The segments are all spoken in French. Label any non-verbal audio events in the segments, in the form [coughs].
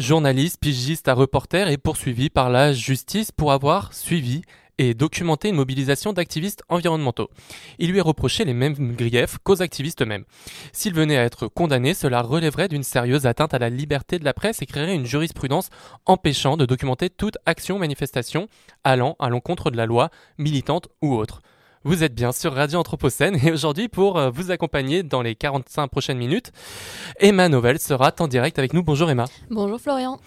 journaliste, pigiste reporter, est poursuivi par la justice pour avoir suivi et documenté une mobilisation d'activistes environnementaux. Il lui est reproché les mêmes griefs qu'aux activistes eux-mêmes. S'il venait à être condamné, cela relèverait d'une sérieuse atteinte à la liberté de la presse et créerait une jurisprudence empêchant de documenter toute action manifestation allant à l'encontre de la loi, militante ou autre. Vous êtes bien sur Radio Anthropocène et aujourd'hui pour euh, vous accompagner dans les 45 prochaines minutes, Emma Novel sera en direct avec nous. Bonjour Emma. Bonjour Florian.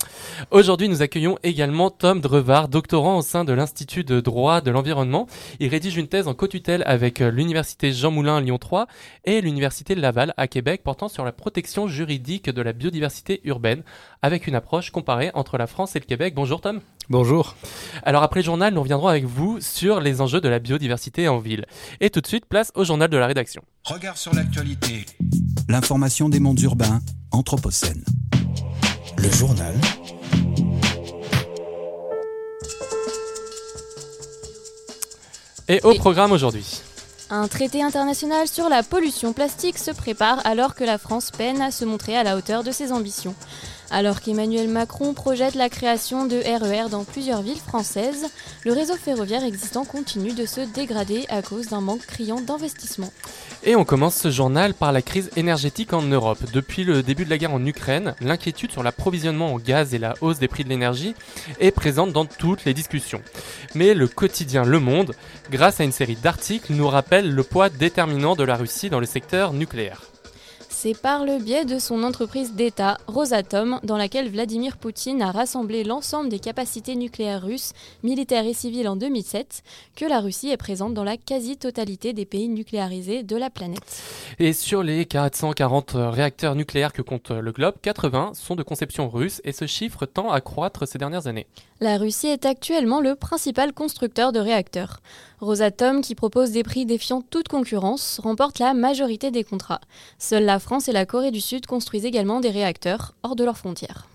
Aujourd'hui, nous accueillons également Tom Drevard, doctorant au sein de l'Institut de droit de l'environnement. Il rédige une thèse en co-tutelle avec euh, l'Université Jean Moulin Lyon 3 et l'Université Laval à Québec portant sur la protection juridique de la biodiversité urbaine avec une approche comparée entre la France et le Québec. Bonjour Tom. Bonjour. Alors après le journal, nous reviendrons avec vous sur les enjeux de la biodiversité en ville. Et tout de suite, place au journal de la rédaction. Regard sur l'actualité. L'information des mondes urbains, Anthropocène. Le journal Et au Et- programme aujourd'hui. Un traité international sur la pollution plastique se prépare alors que la France peine à se montrer à la hauteur de ses ambitions. Alors qu'Emmanuel Macron projette la création de RER dans plusieurs villes françaises, le réseau ferroviaire existant continue de se dégrader à cause d'un manque criant d'investissement. Et on commence ce journal par la crise énergétique en Europe. Depuis le début de la guerre en Ukraine, l'inquiétude sur l'approvisionnement en gaz et la hausse des prix de l'énergie est présente dans toutes les discussions. Mais le quotidien Le Monde, grâce à une série d'articles, nous rappelle le poids déterminant de la Russie dans le secteur nucléaire. C'est par le biais de son entreprise d'État, Rosatom, dans laquelle Vladimir Poutine a rassemblé l'ensemble des capacités nucléaires russes, militaires et civiles en 2007, que la Russie est présente dans la quasi-totalité des pays nucléarisés de la planète. Et sur les 440 réacteurs nucléaires que compte le globe, 80 sont de conception russe et ce chiffre tend à croître ces dernières années. La Russie est actuellement le principal constructeur de réacteurs. Rosatom, qui propose des prix défiant toute concurrence, remporte la majorité des contrats. Seules la France et la Corée du Sud construisent également des réacteurs hors de leurs frontières.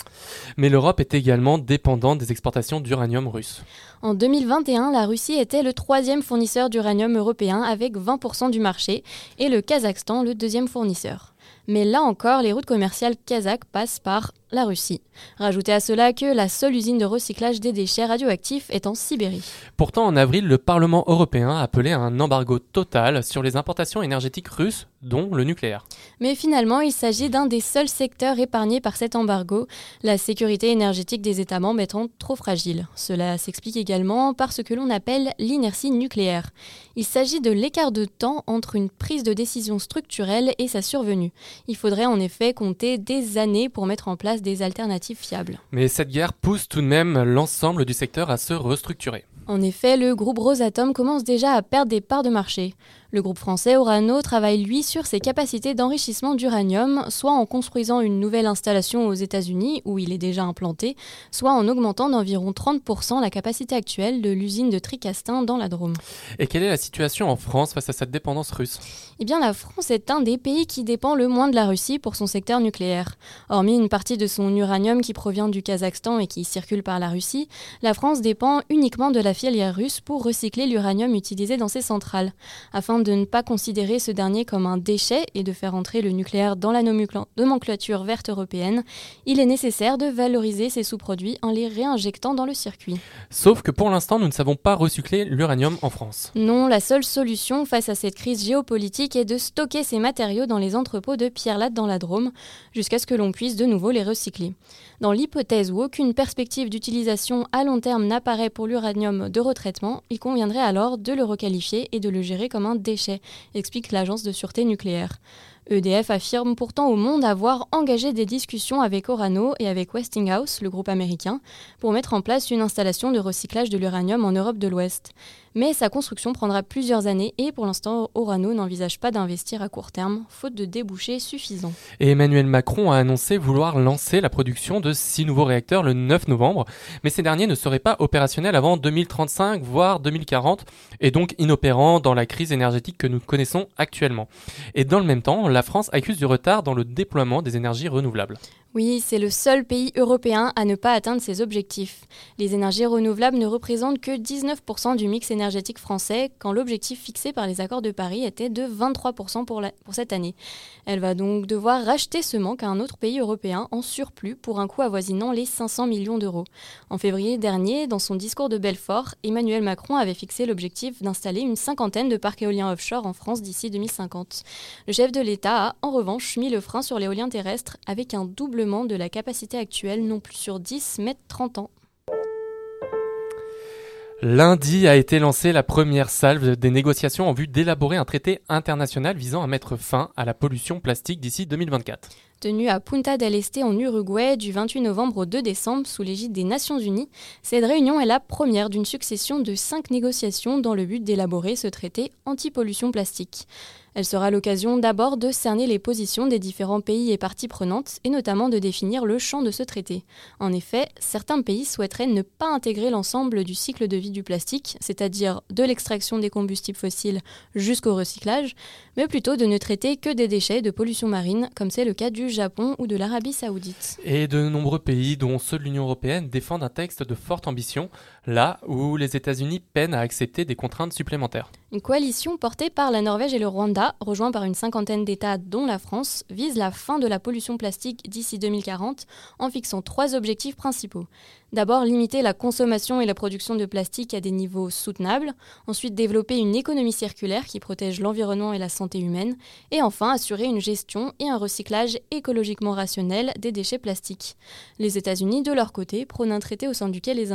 Mais l'Europe est également dépendante des exportations d'uranium russe. En 2021, la Russie était le troisième fournisseur d'uranium européen avec 20% du marché et le Kazakhstan le deuxième fournisseur. Mais là encore, les routes commerciales kazakhs passent par la Russie. Rajoutez à cela que la seule usine de recyclage des déchets radioactifs est en Sibérie. Pourtant, en avril, le Parlement européen a appelé à un embargo total sur les importations énergétiques russes, dont le nucléaire. Mais finalement, il s'agit d'un des seuls secteurs épargnés par cet embargo, la sécurité énergétique des États membres étant trop fragile. Cela s'explique également par ce que l'on appelle l'inertie nucléaire. Il s'agit de l'écart de temps entre une prise de décision structurelle et sa survenue. Il faudrait en effet compter des années pour mettre en place des alternatives fiables. Mais cette guerre pousse tout de même l'ensemble du secteur à se restructurer. En effet, le groupe Rosatom commence déjà à perdre des parts de marché. Le groupe français Orano travaille lui sur ses capacités d'enrichissement d'uranium, soit en construisant une nouvelle installation aux États-Unis où il est déjà implanté, soit en augmentant d'environ 30% la capacité actuelle de l'usine de Tricastin dans la Drôme. Et quelle est la situation en France face à cette dépendance russe? Eh bien, la France est un des pays qui dépend le moins de la Russie pour son secteur nucléaire. Hormis une partie de son uranium qui provient du Kazakhstan et qui circule par la Russie, la France dépend uniquement de la filière russe pour recycler l'uranium utilisé dans ses centrales. Afin de ne pas considérer ce dernier comme un déchet et de faire entrer le nucléaire dans la nomenclature verte européenne, il est nécessaire de valoriser ces sous-produits en les réinjectant dans le circuit. Sauf que pour l'instant, nous ne savons pas recycler l'uranium en France. Non, la seule solution face à cette crise géopolitique est de stocker ces matériaux dans les entrepôts de Pierre-Latte dans la Drôme, jusqu'à ce que l'on puisse de nouveau les recycler. Dans l'hypothèse où aucune perspective d'utilisation à long terme n'apparaît pour l'uranium de retraitement, il conviendrait alors de le requalifier et de le gérer comme un déchet, explique l'Agence de sûreté nucléaire. EDF affirme pourtant au monde avoir engagé des discussions avec Orano et avec Westinghouse, le groupe américain, pour mettre en place une installation de recyclage de l'uranium en Europe de l'Ouest. Mais sa construction prendra plusieurs années et pour l'instant, Orano n'envisage pas d'investir à court terme, faute de débouchés suffisants. Et Emmanuel Macron a annoncé vouloir lancer la production de six nouveaux réacteurs le 9 novembre, mais ces derniers ne seraient pas opérationnels avant 2035, voire 2040, et donc inopérants dans la crise énergétique que nous connaissons actuellement. Et dans le même temps, la France accuse du retard dans le déploiement des énergies renouvelables. Oui, c'est le seul pays européen à ne pas atteindre ses objectifs. Les énergies renouvelables ne représentent que 19% du mix énergétique français, quand l'objectif fixé par les accords de Paris était de 23% pour, cette année. Elle va donc devoir racheter ce manque à un autre pays européen en surplus pour un coût avoisinant les 500 millions d'euros. En février dernier, dans son discours de Belfort, Emmanuel Macron avait fixé l'objectif d'installer une cinquantaine de parcs éoliens offshore en France d'ici 2050. Le chef de l'État a, en revanche, mis le frein sur l'éolien terrestre avec un double de la capacité actuelle, non plus sur 10, mais 30 ans. Lundi a été lancée la première salve des négociations en vue d'élaborer un traité international visant à mettre fin à la pollution plastique d'ici 2024. Tenue à Punta del Este en Uruguay du 28 novembre au 2 décembre sous l'égide des Nations Unies, cette réunion est la première d'une succession de cinq négociations dans le but d'élaborer ce traité anti-pollution plastique. Elle sera l'occasion d'abord de cerner les positions des différents pays et parties prenantes, et notamment de définir le champ de ce traité. En effet, certains pays souhaiteraient ne pas intégrer l'ensemble du cycle de vie du plastique, c'est-à-dire de l'extraction des combustibles fossiles jusqu'au recyclage, mais plutôt de ne traiter que des déchets de pollution marine, comme c'est le cas du Japon ou de l'Arabie saoudite. Et de nombreux pays, dont ceux de l'Union européenne, défendent un texte de forte ambition, là où les États-Unis peinent à accepter des contraintes supplémentaires. Une coalition portée par la Norvège et le Rwanda, rejoint par une cinquantaine d'États dont la France, vise la fin de la pollution plastique d'ici 2040 en fixant trois objectifs principaux. D'abord, limiter la consommation et la production de plastique à des niveaux soutenables. Ensuite, développer une économie circulaire qui protège l'environnement et la santé humaine. Et enfin, assurer une gestion et un recyclage écologiquement rationnel des déchets plastiques. Les États-Unis, de leur côté, prônent un traité au sein duquel les,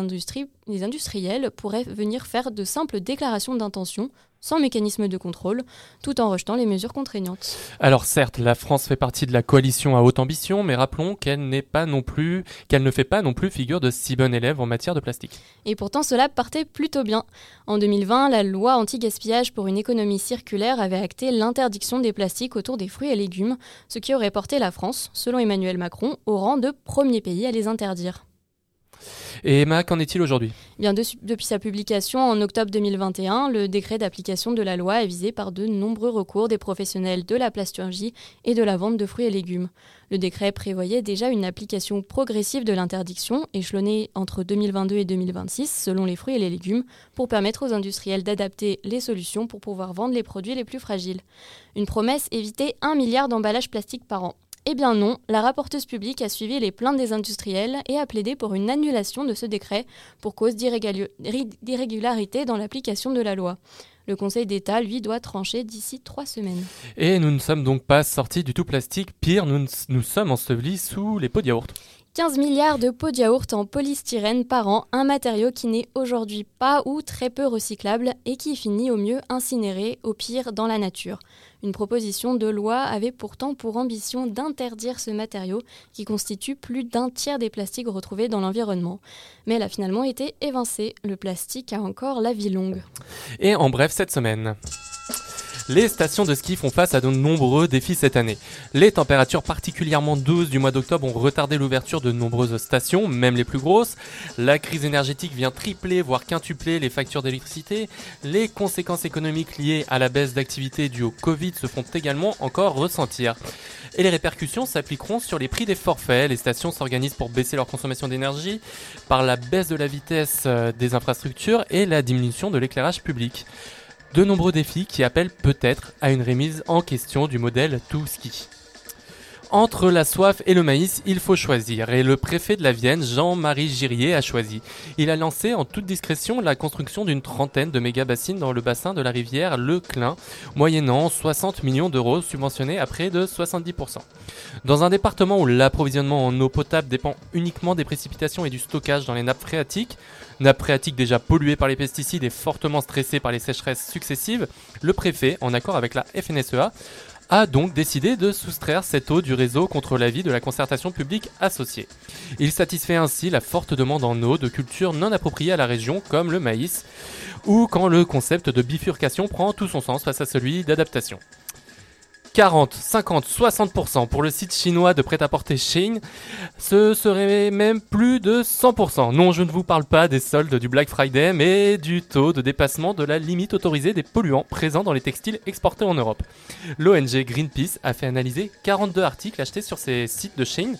les industriels pourraient venir faire de simples déclarations d'intention sans mécanisme de contrôle, tout en rejetant les mesures contraignantes. Alors certes, la France fait partie de la coalition à haute ambition, mais rappelons qu'elle n'est pas non plus, qu'elle ne fait pas non plus figure de si bon élève en matière de plastique. Et pourtant, cela partait plutôt bien. En 2020, la loi anti-gaspillage pour une économie circulaire avait acté l'interdiction des plastiques autour des fruits et légumes, ce qui aurait porté la France, selon Emmanuel Macron, au rang de premier pays à les interdire. Et Emma, qu'en est-il aujourd'hui? Bien depuis sa publication en octobre 2021, le décret d'application de la loi est visé par de nombreux recours des professionnels de la plasturgie et de la vente de fruits et légumes. Le décret prévoyait déjà une application progressive de l'interdiction, échelonnée entre 2022 et 2026 selon les fruits et les légumes, pour permettre aux industriels d'adapter les solutions pour pouvoir vendre les produits les plus fragiles. Une promesse éviter un milliard d'emballages plastiques par an. Eh bien non, la rapporteuse publique a suivi les plaintes des industriels et a plaidé pour une annulation de ce décret pour cause d'irrégularité dans l'application de la loi. Le Conseil d'État, lui, doit trancher d'ici trois semaines. Et nous ne sommes donc pas sortis du tout plastique. Pire, nous, nous sommes ensevelis sous les pots de yaourt. 15 milliards de pots de yaourt en polystyrène par an, un matériau qui n'est aujourd'hui pas ou très peu recyclable et qui finit au mieux incinéré, au pire dans la nature. Une proposition de loi avait pourtant pour ambition d'interdire ce matériau qui constitue plus d'un tiers des plastiques retrouvés dans l'environnement. Mais elle a finalement été évincée. Le plastique a encore la vie longue. Et en bref, cette semaine. Les stations de ski font face à de nombreux défis cette année. Les températures particulièrement douces du mois d'octobre ont retardé l'ouverture de nombreuses stations, même les plus grosses. La crise énergétique vient tripler, voire quintupler les factures d'électricité. Les conséquences économiques liées à la baisse d'activité due au Covid se font également encore ressentir. Et les répercussions s'appliqueront sur les prix des forfaits. Les stations s'organisent pour baisser leur consommation d'énergie par la baisse de la vitesse euh, des infrastructures et la diminution de l'éclairage public. De nombreux défis qui appellent peut-être à une remise en question du modèle tout ski. Entre la soif et le maïs, il faut choisir. Et le préfet de la Vienne, Jean-Marie Girier, a choisi. Il a lancé en toute discrétion la construction d'une trentaine de méga-bassines dans le bassin de la rivière Le Clin, moyennant 60 millions d'euros subventionnés à près de 70%. Dans un département où l'approvisionnement en eau potable dépend uniquement des précipitations et du stockage dans les nappes phréatiques, nappes phréatiques déjà polluées par les pesticides et fortement stressées par les sécheresses successives, le préfet, en accord avec la FNSEA, a donc décidé de soustraire cette eau du réseau contre l'avis de la concertation publique associée. Il satisfait ainsi la forte demande en eau de cultures non appropriées à la région comme le maïs, ou quand le concept de bifurcation prend tout son sens face à celui d'adaptation. 40, 50, 60% pour le site chinois de prêt-à-porter Shein, ce serait même plus de 100%. Non, je ne vous parle pas des soldes du Black Friday, mais du taux de dépassement de la limite autorisée des polluants présents dans les textiles exportés en Europe. L'ONG Greenpeace a fait analyser 42 articles achetés sur ces sites de Shein.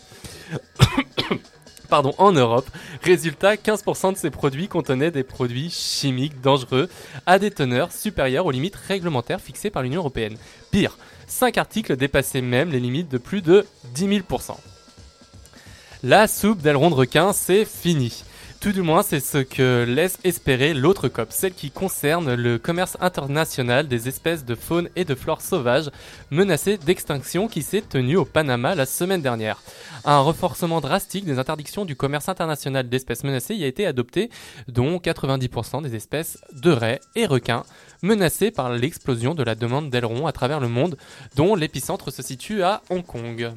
[coughs] Pardon, en Europe. Résultat, 15% de ces produits contenaient des produits chimiques dangereux à des teneurs supérieures aux limites réglementaires fixées par l'Union Européenne. Pire, 5 articles dépassaient même les limites de plus de 10 000%. La soupe d'aileron de requin, c'est fini. Tout du moins, c'est ce que laisse espérer l'autre COP, celle qui concerne le commerce international des espèces de faune et de flore sauvages menacées d'extinction qui s'est tenu au Panama la semaine dernière. Un renforcement drastique des interdictions du commerce international d'espèces menacées y a été adopté, dont 90% des espèces de raies et requins menacées par l'explosion de la demande d'ailerons à travers le monde, dont l'épicentre se situe à Hong Kong.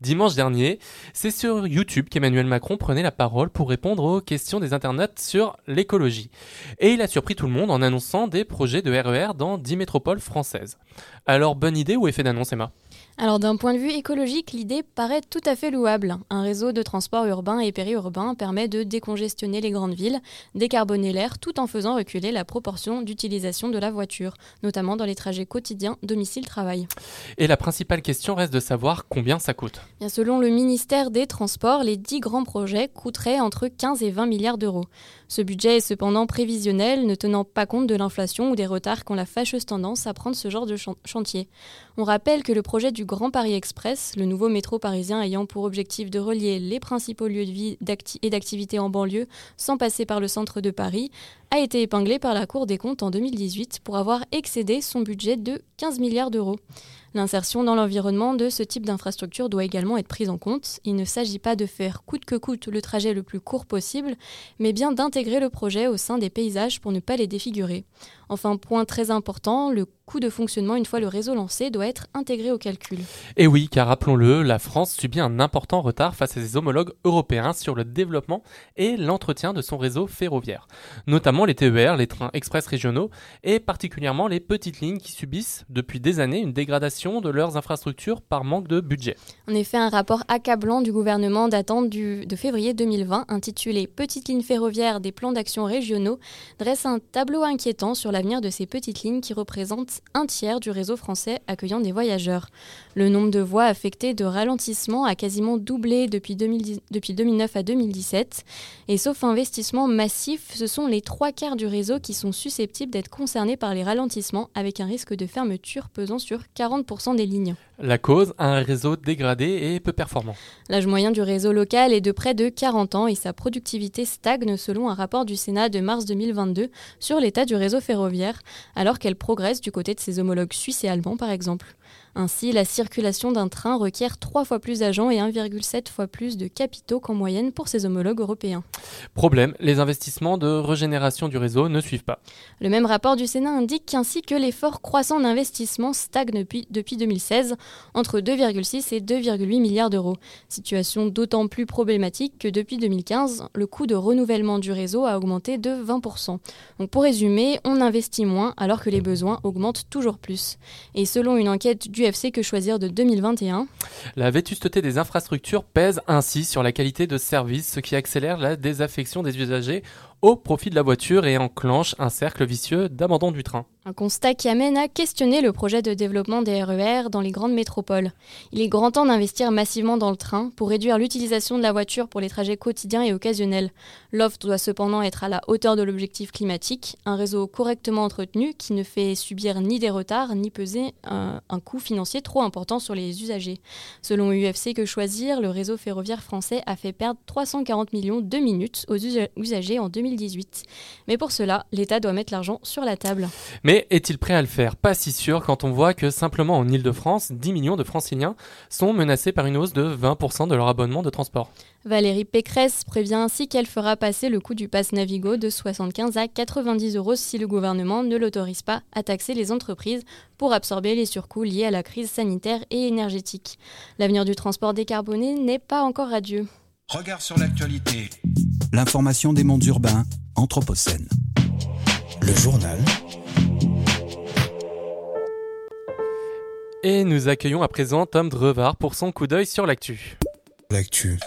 Dimanche dernier, c'est sur YouTube qu'Emmanuel Macron prenait la parole pour répondre aux questions des internautes sur l'écologie. Et il a surpris tout le monde en annonçant des projets de RER dans 10 métropoles françaises. Alors, bonne idée ou effet d'annonce, Emma? Alors d'un point de vue écologique, l'idée paraît tout à fait louable. Un réseau de transport urbain et périurbain permet de décongestionner les grandes villes, décarboner l'air tout en faisant reculer la proportion d'utilisation de la voiture, notamment dans les trajets quotidiens domicile-travail. Et la principale question reste de savoir combien ça coûte. Bien, selon le ministère des Transports, les 10 grands projets coûteraient entre 15 et 20 milliards d'euros. Ce budget est cependant prévisionnel, ne tenant pas compte de l'inflation ou des retards qu'ont la fâcheuse tendance à prendre ce genre de chantier. On rappelle que le projet du Grand Paris Express, le nouveau métro parisien ayant pour objectif de relier les principaux lieux de vie et d'activité en banlieue sans passer par le centre de Paris, a été épinglé par la Cour des comptes en 2018 pour avoir excédé son budget de 15 milliards d'euros. L'insertion dans l'environnement de ce type d'infrastructure doit également être prise en compte. Il ne s'agit pas de faire coûte que coûte le trajet le plus court possible, mais bien d'intégrer le projet au sein des paysages pour ne pas les défigurer. Enfin, point très important, le coût de fonctionnement une fois le réseau lancé doit être intégré au calcul. Et oui, car rappelons-le, la France subit un important retard face à ses homologues européens sur le développement et l'entretien de son réseau ferroviaire, notamment les TER, les trains express régionaux et particulièrement les petites lignes qui subissent depuis des années une dégradation de leurs infrastructures par manque de budget. En effet, un rapport accablant du gouvernement datant de février 2020 intitulé Petites lignes ferroviaires des plans d'action régionaux dresse un tableau inquiétant sur l'avenir de ces petites lignes qui représentent un tiers du réseau français accueillant des voyageurs. Le nombre de voies affectées de ralentissement a quasiment doublé depuis, 2009 à 2017. Et sauf investissement massif, ce sont les trois quarts du réseau qui sont susceptibles d'être concernés par les ralentissements avec un risque de fermeture pesant sur 40% des lignes. La cause, un réseau dégradé et peu performant. L'âge moyen du réseau local est de près de 40 ans et sa productivité stagne selon un rapport du Sénat de mars 2022 sur l'état du réseau ferroviaire, alors qu'elle progresse du côté de ses homologues suisses et allemands par exemple. Ainsi, la circulation d'un train requiert 3 fois plus d'agents et 1,7 fois plus de capitaux qu'en moyenne pour ses homologues européens. Problème, les investissements de régénération du réseau ne suivent pas. Le même rapport du Sénat indique qu'ainsi que l'effort croissant d'investissement stagne depuis, depuis 2016 entre 2,6 et 2,8 milliards d'euros. Situation d'autant plus problématique que depuis 2015, le coût de renouvellement du réseau a augmenté de 20%. Donc pour résumer, on investit moins alors que les besoins augmentent toujours plus. Et selon une enquête du Que Choisir de 2021. La vétusteté des infrastructures pèse ainsi sur la qualité de service, ce qui accélère la désaffection des usagers au profit de la voiture et enclenche un cercle vicieux d'abandon du train. Un constat qui amène à questionner le projet de développement des RER e dans les grandes métropoles. Il est grand temps d'investir massivement dans le train pour réduire l'utilisation de la voiture pour les trajets quotidiens et occasionnels. L'offre doit cependant être à la hauteur de l'objectif climatique, un réseau correctement entretenu qui ne fait subir ni des retards ni peser un, coût financier trop important sur les usagers. Selon UFC Que Choisir, le réseau ferroviaire français a fait perdre 340 millions de minutes aux usagers en 2018. Mais pour cela, l'État doit mettre l'argent sur la table. Mais est-il prêt à le faire? Pas si sûr quand on voit que simplement en Ile-de-France, 10 millions de franciliens sont menacés par une hausse de 20% de leur abonnement de transport. Valérie Pécresse prévient ainsi qu'elle fera passer le coût du pass Navigo de 75 à 90 euros si le gouvernement ne l'autorise pas à taxer les entreprises pour absorber les surcoûts liés à la crise sanitaire et énergétique. L'avenir du transport décarboné n'est pas encore radieux. Regard sur l'actualité. L'information des mondes urbains, Anthropocène. Le journal. Et nous accueillons à présent Tom Drevard pour son coup d'œil sur l'actu. L'actu.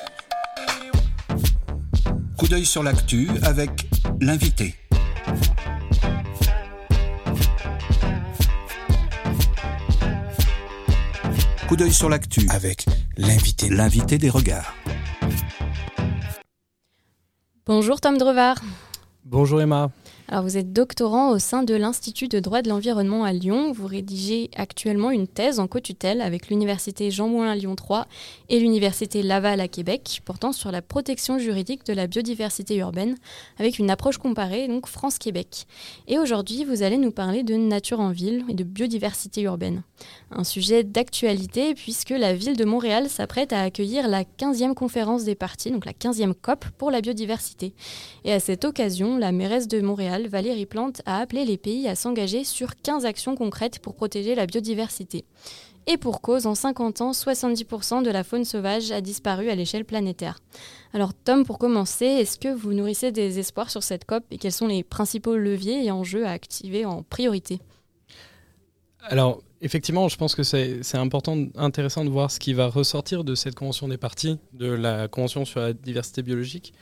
Coup d'œil sur l'actu avec l'invité. Coup d'œil sur l'actu avec l'invité. L'invité des regards. Bonjour Tom Drevard. Bonjour Emma. Alors vous êtes doctorant au sein de l'Institut de droit de l'environnement à Lyon. Vous rédigez actuellement une thèse en co-tutelle avec l'Université Jean Moulin Lyon 3 et l'Université Laval à Québec portant sur la protection juridique de la biodiversité urbaine avec une approche comparée, donc France-Québec. Et aujourd'hui, vous allez nous parler de nature en ville et de biodiversité urbaine. Un sujet d'actualité puisque la ville de Montréal s'apprête à accueillir la 15e conférence des partis, donc la 15e COP pour la biodiversité. Et à cette occasion, la mairesse de Montréal, Valérie Plante, a appelé les pays à s'engager sur 15 actions concrètes pour protéger la biodiversité. Et pour cause, en 50 ans, 70% de la faune sauvage a disparu à l'échelle planétaire. Alors Tom, pour commencer, est-ce que vous nourrissez des espoirs sur cette COP et quels sont les principaux leviers et enjeux à activer en priorité? Alors, effectivement, je pense que c'est important, intéressant de voir ce qui va ressortir de cette convention des parties, de la convention sur la diversité biologique.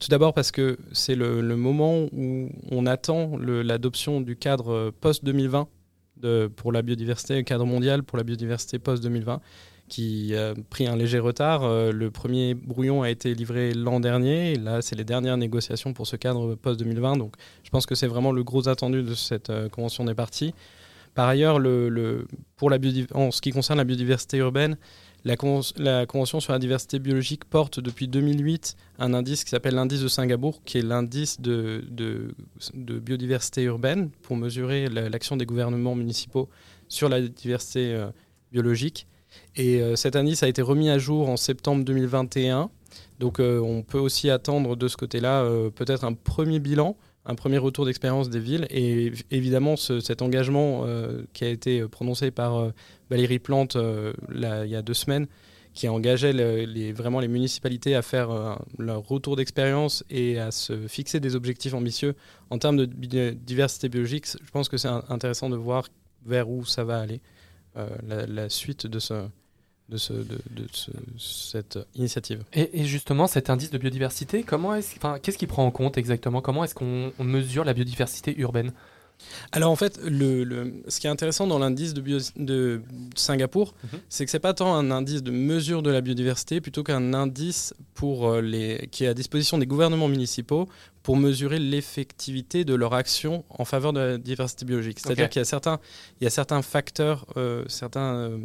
Tout d'abord parce que c'est le, moment où on attend l'adoption du cadre post-2020 pour la biodiversité, cadre mondial pour la biodiversité post-2020 qui a pris un léger retard. Euh, le premier brouillon a été livré l'an dernier. Et là, c'est les dernières négociations pour ce cadre post-2020. Donc, je pense que c'est vraiment le gros attendu de cette euh, convention des parties. Par ailleurs, le, pour la en ce qui concerne la biodiversité urbaine, la, Convention sur la diversité biologique porte depuis 2008 un indice qui s'appelle l'indice de Singapour, qui est l'indice de, biodiversité urbaine pour mesurer l'action des gouvernements municipaux sur la diversité euh, biologique. Et euh, cet indice a été remis à jour en septembre 2021. Donc euh, on peut aussi attendre de ce côté-là peut-être un premier bilan un premier retour d'expérience des villes. Et évidemment, cet engagement euh, qui a été prononcé par euh, Valérie Plante euh, il y a deux semaines, qui engageait les, vraiment les municipalités à faire leur retour d'expérience et à se fixer des objectifs ambitieux en termes de diversité biologique, je pense que c'est intéressant de voir vers où ça va aller, la, suite de ce, de, ce, de, cette initiative. Et, justement, cet indice de biodiversité, comment est-ce, enfin, qu'est-ce qu'il prend en compte exactement? Comment est-ce qu'on mesure la biodiversité urbaine? Alors en fait, le, ce qui est intéressant dans l'indice de, de Singapour, mhm. c'est que c'est pas tant un indice de mesure de la biodiversité, plutôt qu'un indice pour euh, les, qui est à disposition des gouvernements municipaux pour mesurer l'effectivité de leur action en faveur de la diversité biologique. C'est-à-dire qu'il y a certains, il y a certains facteurs, euh, certains euh,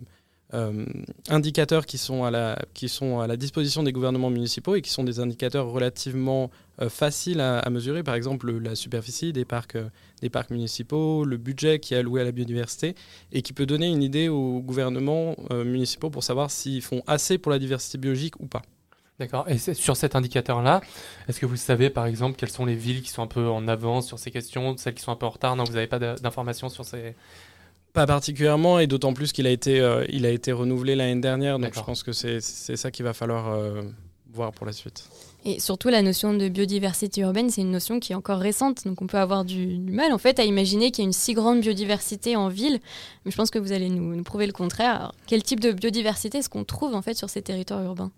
euh, indicateurs qui sont, à la, qui sont à la disposition des gouvernements municipaux et qui sont des indicateurs relativement euh, faciles à, mesurer, par exemple la superficie des parcs, euh, des parcs municipaux, le budget qui est alloué à la biodiversité, et qui peut donner une idée aux gouvernements municipaux pour savoir s'ils font assez pour la diversité biologique ou pas. D'accord. Et sur cet indicateur-là, est-ce que vous savez, par exemple, quelles sont les villes qui sont un peu en avance sur ces questions, celles qui sont un peu en retard? Non, vous n'avez pas d'informations sur ces, pas particulièrement, et d'autant plus qu'il a, été, euh, il a été renouvelé l'année dernière, donc je pense que c'est ça qu'il va falloir euh, voir pour la suite. Et surtout, la notion de biodiversité urbaine, c'est une notion qui est encore récente, donc on peut avoir du, mal en fait à imaginer qu'il y a une si grande biodiversité en ville, mais je pense que vous allez nous, prouver le contraire. quel type de biodiversité est-ce qu'on trouve en fait sur ces territoires urbains?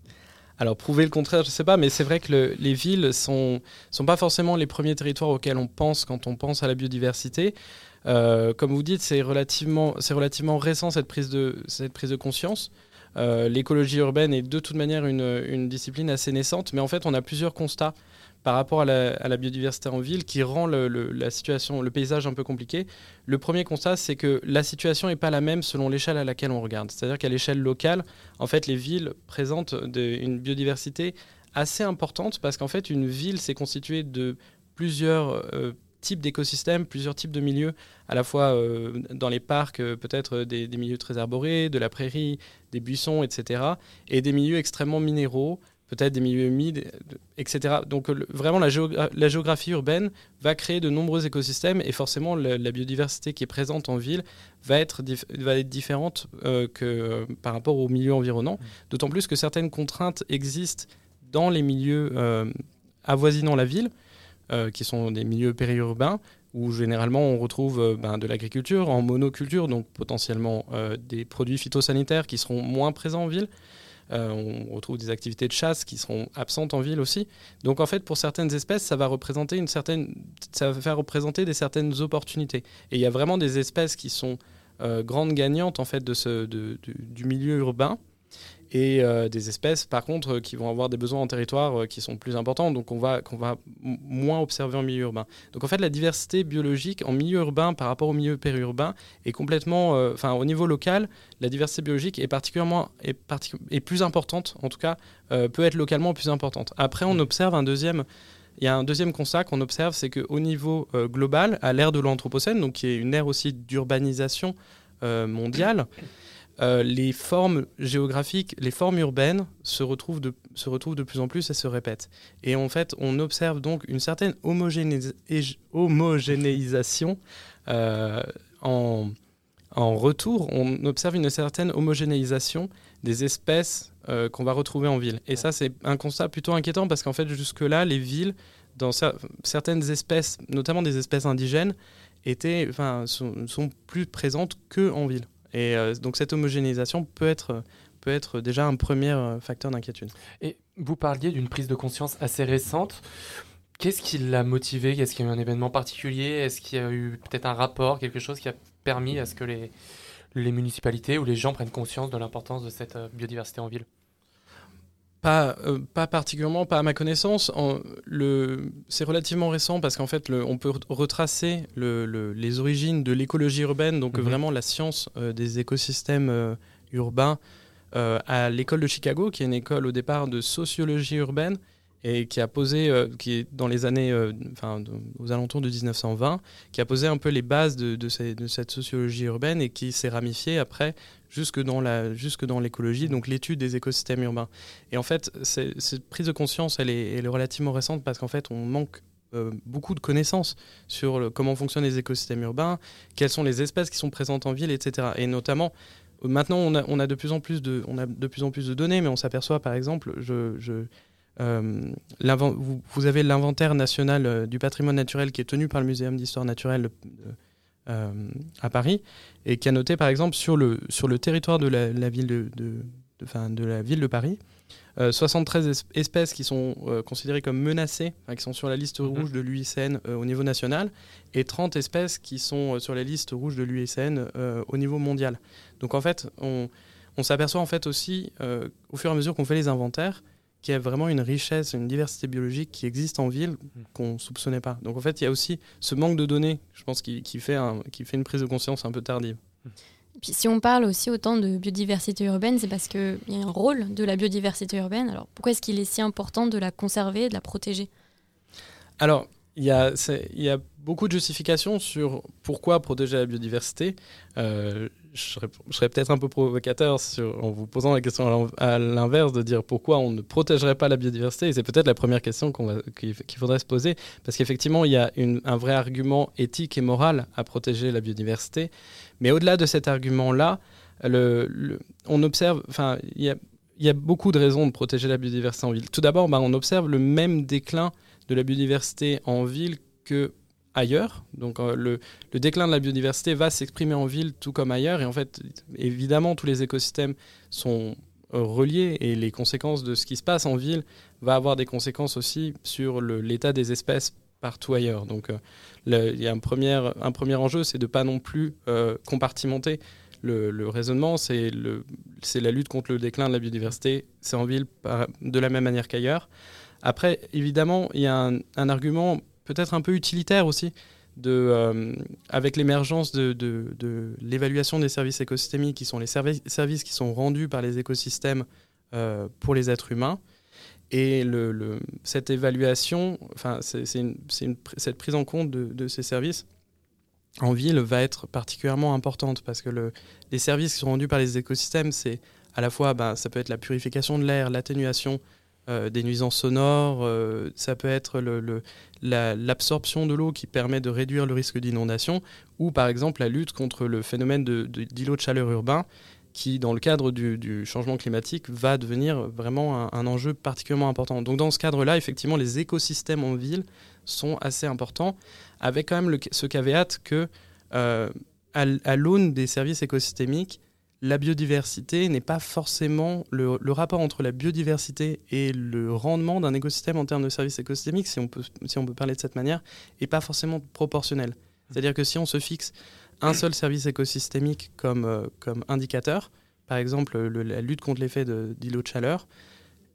Alors prouver le contraire, je ne sais pas, mais c'est vrai que les villes sont sont pas forcément les premiers territoires auxquels on pense quand on pense à la biodiversité. Euh, comme vous dites, c'est relativement, relativement récent cette prise de, cette prise de conscience. Euh, l'écologie urbaine est de toute manière une, discipline assez naissante, mais en fait, on a plusieurs constats par rapport à la, biodiversité en ville qui rend la situation, le paysage un peu compliqué. Le premier constat, c'est que la situation n'est pas la même selon l'échelle à laquelle on regarde. C'est-à-dire qu'à l'échelle locale, en fait, les villes présentent une biodiversité assez importante parce qu'en fait, une ville s'est constituée de plusieurs euh, types d'écosystèmes, plusieurs types de milieux, à la fois euh, dans les parcs, euh, peut-être des, des, milieux très arborés, de la prairie, des buissons, etc., et des milieux extrêmement minéraux, peut-être des milieux humides, etc. Donc vraiment la, la, géographie urbaine va créer de nombreux écosystèmes et forcément la, la biodiversité qui est présente en ville va être, va être différente euh, que euh, par rapport aux milieux environnants, mmh. d'autant plus que certaines contraintes existent dans les milieux euh, avoisinant la ville, euh, qui sont des milieux périurbains, où généralement on retrouve euh, ben, de l'agriculture en monoculture, donc potentiellement euh, des produits phytosanitaires qui seront moins présents en ville. On retrouve des activités de chasse qui seront absentes en ville aussi. Donc en fait, pour certaines espèces, ça va représenter une certaine, ça va faire représenter des certaines opportunités. Et il y a vraiment des espèces qui sont grandes gagnantes en fait de ce, de, du milieu urbain et euh, des espèces par contre euh, qui vont avoir des besoins en territoire euh, qui sont plus importants donc on va qu'on va moins observer en milieu urbain. Donc en fait la diversité biologique en milieu urbain par rapport au milieu périurbain est complètement enfin au niveau local la diversité biologique est particulièrement est, plus importante en tout cas peut être localement plus importante. Après on observe un deuxième il y a un deuxième constat qu'on observe, c'est qu'au niveau global, à l'ère de l'Anthropocène, donc qui est une ère aussi d'urbanisation mondiale, euh, les formes géographiques, les formes urbaines se retrouvent, de, se retrouvent de plus en plus et se répètent. Et en fait, on observe donc une certaine homogénéis homogénéisation euh, en, en retour. On observe une certaine homogénéisation des espèces euh, qu'on va retrouver en ville. Et ça, c'est un constat plutôt inquiétant parce qu'en fait, jusque-là, les villes, dans cer certaines espèces, notamment des espèces indigènes, étaient, sont, sont plus présentes qu'en ville. Et euh, donc cette homogénéisation peut être, peut être déjà un premier euh, facteur d'inquiétude. Et vous parliez d'une prise de conscience assez récente. Qu'est-ce qui l'a motivé Est-ce qu'il y a eu un événement particulier? Est-ce qu'il y a eu peut-être un rapport, quelque chose qui a permis à ce que les, les municipalités ou les gens prennent conscience de l'importance de cette euh, biodiversité en ville? Pas, euh, pas particulièrement, pas à ma connaissance. C'est relativement récent parce qu'en fait, le, on peut retracer le, le, les origines de l'écologie urbaine, donc mmh. vraiment la science euh, des écosystèmes euh, urbains, à l'école de Chicago, qui est une école au départ de sociologie urbaine et qui a posé, euh, qui est dans les années, euh, enfin, aux alentours de 1920, qui a posé un peu les bases de, cette sociologie urbaine et qui s'est ramifiée après jusque dans l'écologie, donc l'étude des écosystèmes urbains. Et en fait, cette prise de conscience, elle est, relativement récente parce qu'en fait, on manque euh, beaucoup de connaissances sur comment fonctionnent les écosystèmes urbains, quelles sont les espèces qui sont présentes en ville, etc. Et notamment, maintenant, on a, de, plus en plus de, on a de plus en plus de données, mais on s'aperçoit, par exemple, je, vous, vous, avez l'inventaire national euh, du patrimoine naturel qui est tenu par le Muséum d'histoire naturelle euh, à Paris et qui a noté par exemple sur le, sur le territoire de la, la ville de, de, de, fin, de la ville de Paris 73 es espèces qui sont euh, considérées comme menacées, qui sont sur la liste rouge de l'UICN euh, au niveau national, et 30 espèces qui sont euh, sur la liste rouge de l'UICN au niveau mondial. Donc en fait, on, on s'aperçoit en fait aussi, au fur et à mesure qu'on fait les inventaires, qu'il y a vraiment une richesse, une diversité biologique qui existe en ville qu'on ne soupçonnait pas. Donc en fait, il y a aussi ce manque de données, je pense, qui, qui, fait, un, qui fait une prise de conscience un peu tardive. Et puis si on parle aussi autant de biodiversité urbaine, c'est parce qu'il y a un rôle de la biodiversité urbaine. Alors pourquoi est-ce qu'il est si important de la conserver, de la protéger? Alors, il y, a, il y a beaucoup de justifications sur pourquoi protéger la biodiversité. Euh, je serais, peut-être un peu provocateur en vous posant la question à l'inverse de dire pourquoi on ne protégerait pas la biodiversité. C'est peut-être la première question qu'il qu faudrait se poser. Parce qu'effectivement, il y a un vrai argument éthique et moral à protéger la biodiversité. Mais au-delà de cet argument-là, on observe, enfin, il y a, il y a beaucoup de raisons de protéger la biodiversité en ville. Tout d'abord, bah, on observe le même déclin de la biodiversité en ville que ailleurs. Donc euh, le, déclin de la biodiversité va s'exprimer en ville tout comme ailleurs. Et en fait, évidemment, tous les écosystèmes sont euh, reliés et les conséquences de ce qui se passe en ville va avoir des conséquences aussi sur l'état des espèces partout ailleurs. Donc euh, il y a un premier, un premier enjeu, c'est de pas non plus compartimenter le, raisonnement, c'est la lutte contre le déclin de la biodiversité, c'est en ville de la même manière qu'ailleurs. Après, évidemment, il y a un argument peut-être un peu utilitaire aussi, de, euh, avec l'émergence de, de, l'évaluation des services écosystémiques, qui sont les servi services qui sont rendus par les écosystèmes euh, pour les êtres humains. Et le, cette évaluation, enfin, cette prise en compte de, ces services en ville va être particulièrement importante parce que le, les services qui sont rendus par les écosystèmes, c'est à la fois, ben, ça peut être la purification de l'air, l'atténuation euh, des nuisances sonores, euh, ça peut être l'absorption de l'eau qui permet de réduire le risque d'inondation, ou par exemple la lutte contre le phénomène d'îlots de, chaleur urbain qui, dans le cadre du, changement climatique, va devenir vraiment un, enjeu particulièrement important. Donc dans ce cadre-là, effectivement, les écosystèmes en ville sont assez importants, avec quand même ce caveat que, euh, à, l'aune des services écosystémiques, la biodiversité n'est pas forcément le, rapport entre la biodiversité et le rendement d'un écosystème en termes de services écosystémiques, si on peut, si on peut parler de cette manière, n'est pas forcément proportionnel. C'est-à-dire que si on se fixe un seul service écosystémique comme, euh, comme indicateur, par exemple la lutte contre l'effet d'îlot de, de chaleur,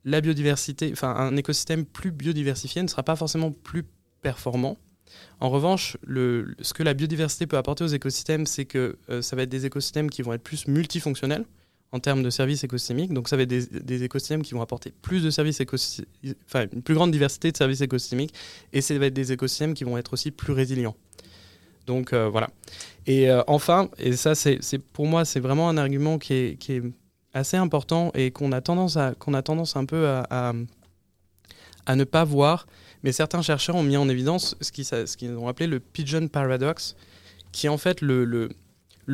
la biodiversité, enfin un écosystème plus biodiversifié ne sera pas forcément plus performant. En revanche, ce que la biodiversité peut apporter aux écosystèmes, c'est que euh, ça va être des écosystèmes qui vont être plus multifonctionnels en termes de services écosystémiques. Donc ça va être des, écosystèmes qui vont apporter plus de services écosystémiques, enfin une plus grande diversité de services écosystémiques, et ça va être des écosystèmes qui vont être aussi plus résilients. Donc euh, voilà. Et euh, enfin, et ça c'est pour moi c'est vraiment un argument qui est, assez important et qu'on a tendance à qu'on a tendance un peu à, ne pas voir. Mais certains chercheurs ont mis en évidence ce qu'ils ont appelé le pigeon paradox, qui est en fait le,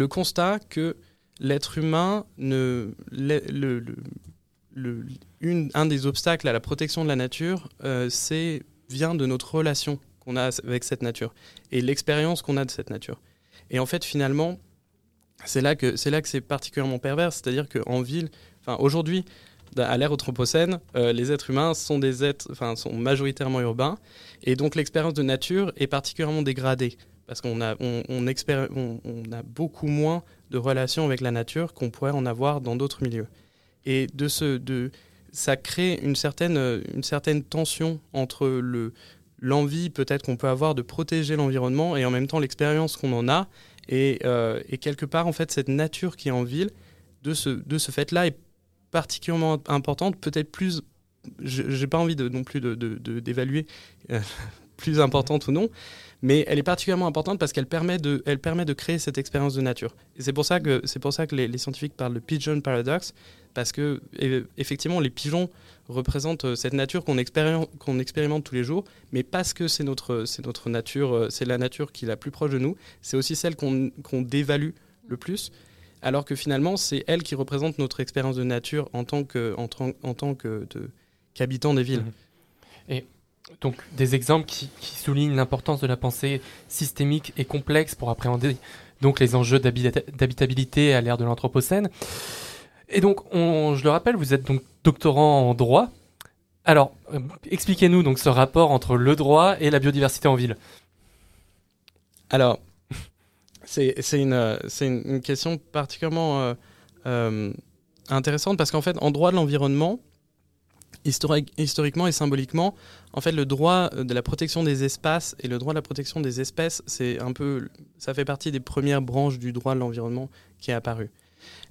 constat que l'être humain un des obstacles à la protection de la nature, euh, c'est vient de notre relation qu'on a avec cette nature et l'expérience qu'on a de cette nature. Et en fait, finalement, c'est là que c'est là que c'est particulièrement pervers, c'est-à-dire qu'en ville, enfin aujourd'hui, à l'ère anthropocène, euh, les êtres humains sont des êtres, enfin sont majoritairement urbains, et donc l'expérience de nature est particulièrement dégradée parce qu'on a on, on, on, a beaucoup moins de relations avec la nature qu'on pourrait en avoir dans d'autres milieux. Et de ce de ça crée une certaine une certaine tension entre le l'envie peut-être qu'on peut avoir de protéger l'environnement et en même temps l'expérience qu'on en a. Euh, et, quelque part, en fait, cette nature qui est en ville, de ce, de ce fait-là, est particulièrement importante, peut-être plus, j'ai pas envie de, non plus d'évaluer de, de, euh, [laughs] plus importante ou non, mais elle est particulièrement importante parce qu'elle permet de, permet de créer cette expérience de nature. C'est pour ça que, pour ça que les, scientifiques parlent de pigeon paradox, parce que effectivement, les pigeons représentent euh, cette nature qu'on expérimente, qu'on expérimente tous les jours, mais parce que c'est notre, notre nature, euh, c'est la nature qui est la plus proche de nous, c'est aussi celle qu'on, qu'on dévalue le plus alors que finalement, c'est elle qui représente notre expérience de nature en tant que, en, en tant que qu'habitant des villes. Mmh. Et donc des exemples qui, soulignent l'importance de la pensée systémique et complexe pour appréhender donc les enjeux d'habitabilité à l'ère de l'Anthropocène. Et donc, je le rappelle, vous êtes donc doctorant en droit. Alors, euh, expliquez-nous donc ce rapport entre le droit et la biodiversité en ville. Alors, c'est une, une, question particulièrement euh, euh, intéressante parce qu'en fait, en droit de l'environnement, historiquement et symboliquement, en fait, le droit de la protection des espaces et le droit de la protection des espèces, c'est un peu, ça fait partie des premières branches du droit de l'environnement qui est apparu.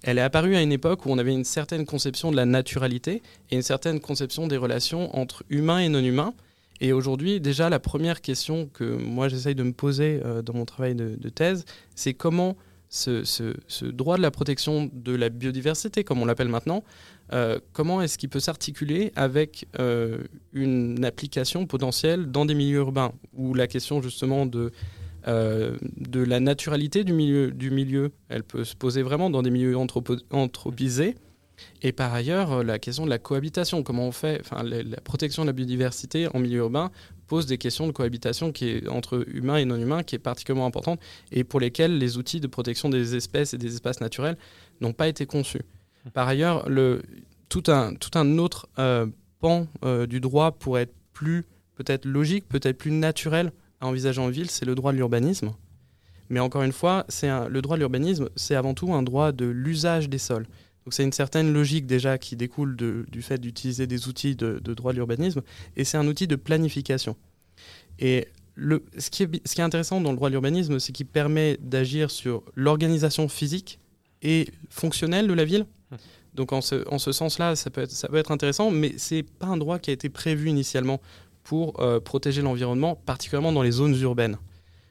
Elle est apparue à une époque où on avait une certaine conception de la naturalité et une certaine conception des relations entre humains et non humains. Et aujourd'hui, déjà, la première question que moi j'essaye de me poser euh, dans mon travail de, thèse, c'est comment ce, droit de la protection de la biodiversité, comme on l'appelle maintenant, euh, comment est-ce qu'il peut s'articuler avec euh, une application potentielle dans des milieux urbains, où la question justement de, de la naturalité du milieu, du milieu, elle peut se poser vraiment dans des milieux anthropisés, et par ailleurs, euh, la question de la cohabitation, comment on fait, enfin, la, protection de la biodiversité en milieu urbain pose des questions de cohabitation qui est entre humains et non humains qui est particulièrement importante et pour lesquelles les outils de protection des espèces et des espaces naturels n'ont pas été conçus. Par ailleurs, le, tout, un, tout un autre euh, pan euh, du droit pourrait être plus peut-être logique, peut-être plus naturel à envisager en ville, c'est le droit de l'urbanisme. Mais encore une fois, c'est le droit de l'urbanisme, c'est avant tout un droit de l'usage des sols. Donc c'est une certaine logique déjà qui découle du fait d'utiliser des outils de, droit de l'urbanisme, et c'est un outil de planification. Et le, ce, qui est, ce qui est intéressant dans le droit de l'urbanisme, c'est qu'il permet d'agir sur l'organisation physique et fonctionnelle de la ville. Donc en ce, en ce sens-là, ça peut, être, ça peut être intéressant, mais c'est pas un droit qui a été prévu initialement pour euh, protéger l'environnement, particulièrement dans les zones urbaines.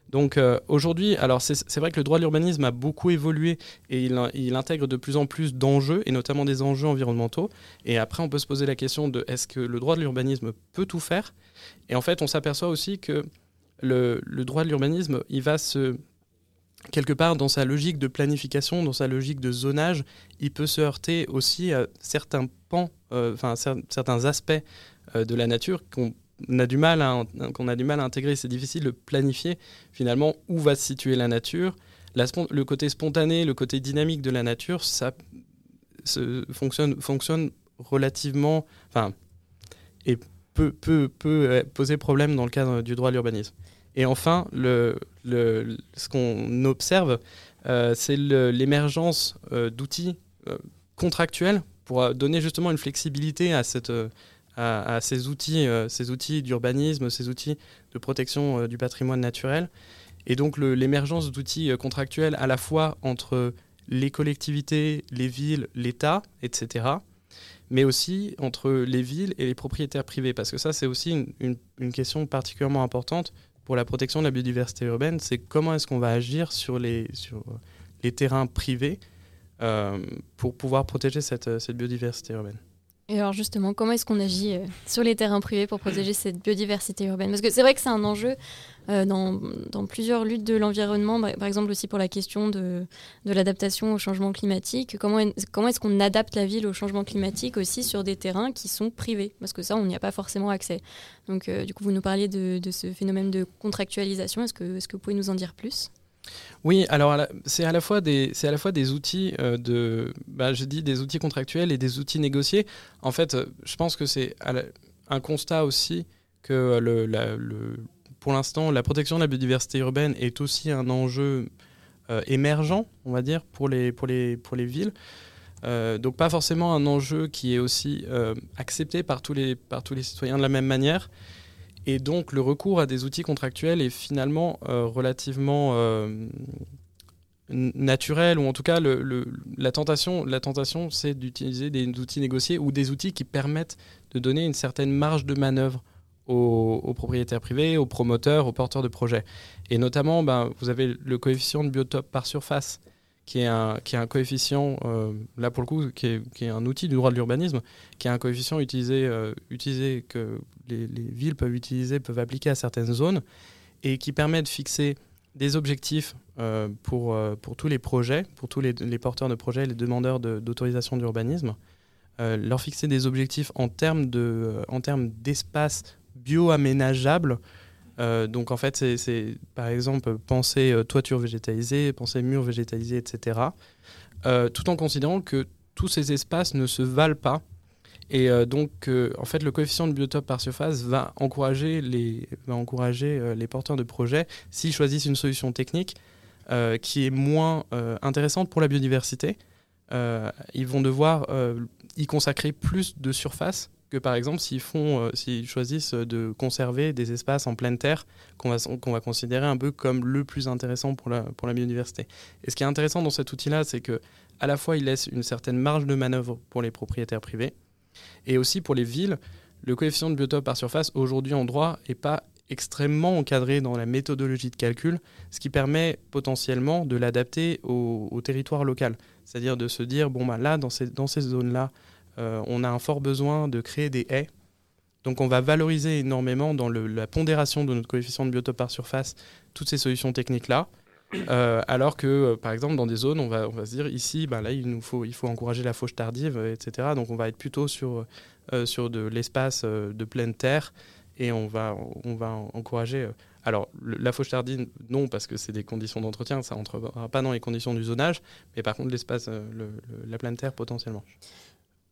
Donc euh, aujourd'hui, alors c'est vrai que le droit de l'urbanisme a beaucoup évolué et il, intègre de plus en plus d'enjeux, et notamment des enjeux environnementaux. Et après, on peut se poser la question de est-ce que le droit de l'urbanisme peut tout faire? Et en fait, on s'aperçoit aussi que le, le droit de l'urbanisme, il va se quelque part dans sa logique de planification, dans sa logique de zonage, il peut se heurter aussi à certains pans, euh, enfin certains aspects euh, de la nature qu'on a du mal à qu'on a du mal à intégrer. C'est difficile de planifier finalement où va se situer la nature. le côté spontané, le côté dynamique de la nature, ça se, fonctionne, fonctionne relativement, enfin, et peut, peut, peut euh, poser problème dans le cadre du droit de l'urbanisme. Et enfin, ce qu'on observe, euh, c'est l'émergence euh, d'outils contractuels pour donner justement une flexibilité à, cette, à, ces outils, ces outils d'urbanisme, ces outils de protection du patrimoine naturel. Et donc l'émergence d'outils contractuels à la fois entre les collectivités, les villes, l'État, etc., mais aussi entre les villes et les propriétaires privés, parce que ça c'est aussi une, question particulièrement importante pour la protection de la biodiversité urbaine, c'est comment est-ce qu'on va agir sur les, terrains privés euh, pour pouvoir protéger cette biodiversité urbaine. Et alors justement, comment est-ce qu'on agit euh, sur les terrains privés pour protéger cette biodiversité urbaine? Parce que c'est vrai que c'est un enjeu euh, dans, plusieurs luttes de l'environnement, par exemple aussi pour la question de, de l'adaptation au changement climatique. Comment, comment est-ce qu'on adapte la ville au changement climatique aussi sur des terrains qui sont privés? Parce que ça, on n'y a pas forcément accès. Donc euh, du coup, vous nous parliez de, de, ce phénomène de contractualisation. Est-ce que, est -ce que vous pouvez nous en dire plus? Oui, alors c'est à la fois des, c'est à la fois des outils euh, de, bah, je dis des outils contractuels et des outils négociés. En fait, euh, je pense que c'est un constat aussi que le, le, pour l'instant, la protection de la biodiversité urbaine est aussi un enjeu euh, émergent, on va dire, pour les, pour les, pour les villes. donc pas forcément un enjeu qui est aussi accepté par tous, les, par tous les citoyens de la même manière. Et donc le recours à des outils contractuels est finalement euh, relativement euh, naturel, ou en tout cas la tentation, la tentation c'est d'utiliser des outils négociés ou des outils qui permettent de donner une certaine marge de manœuvre aux, propriétaires privés, aux promoteurs, aux porteurs de projets. Et notamment, ben, vous avez le coefficient de biotope par surface qui est un, qui est un coefficient, euh, là pour le coup, qui est, qui est, un outil du droit de l'urbanisme, qui est un coefficient utilisé, euh, utilisé que les, les, villes peuvent utiliser, peuvent appliquer à certaines zones, et qui permet de fixer des objectifs euh, pour, pour tous les projets, pour tous les, les porteurs de projets, les demandeurs d'autorisation d'urbanisme, leur fixer des objectifs en termes d'espace bio-aménageable euh, donc en fait, c'est par exemple penser euh, toiture végétalisée, penser mur végétalisé, etc. Euh, tout en considérant que tous ces espaces ne se valent pas. Et donc, en fait, le coefficient de biotope par surface va encourager les, va encourager, les porteurs de projets, s'ils choisissent une solution technique qui est moins intéressante pour la biodiversité, ils vont devoir y consacrer plus de surface que par exemple s'ils font, euh, s'ils choisissent de conserver des espaces en pleine terre qu'on va, qu'on va considérer un peu comme le plus intéressant pour la, pour la biodiversité. Et ce qui est intéressant dans cet outil-là, c'est que à la fois il laisse une certaine marge de manœuvre pour les propriétaires privés et aussi pour les villes. Le coefficient de biotope par surface aujourd'hui en droit n'est pas extrêmement encadré dans la méthodologie de calcul, ce qui permet potentiellement de l'adapter au, territoire local. C'est-à-dire de se dire, bon, bah là, dans ces, dans ces zones-là, euh, on a un fort besoin de créer des haies. Donc on va valoriser énormément dans la pondération de notre coefficient de biotope par surface toutes ces solutions techniques-là. Euh, alors que, euh, par exemple, dans des zones, on va, se dire ici, ben là, il nous faut, il faut encourager la fauche tardive, etc. Donc, on va être plutôt sur, sur de l'espace de pleine terre et on va, on va encourager. alors, la fauche tardive, non, parce que c'est des conditions d'entretien, ça entrera pas dans les conditions du zonage, mais par contre, l'espace, la pleine terre potentiellement.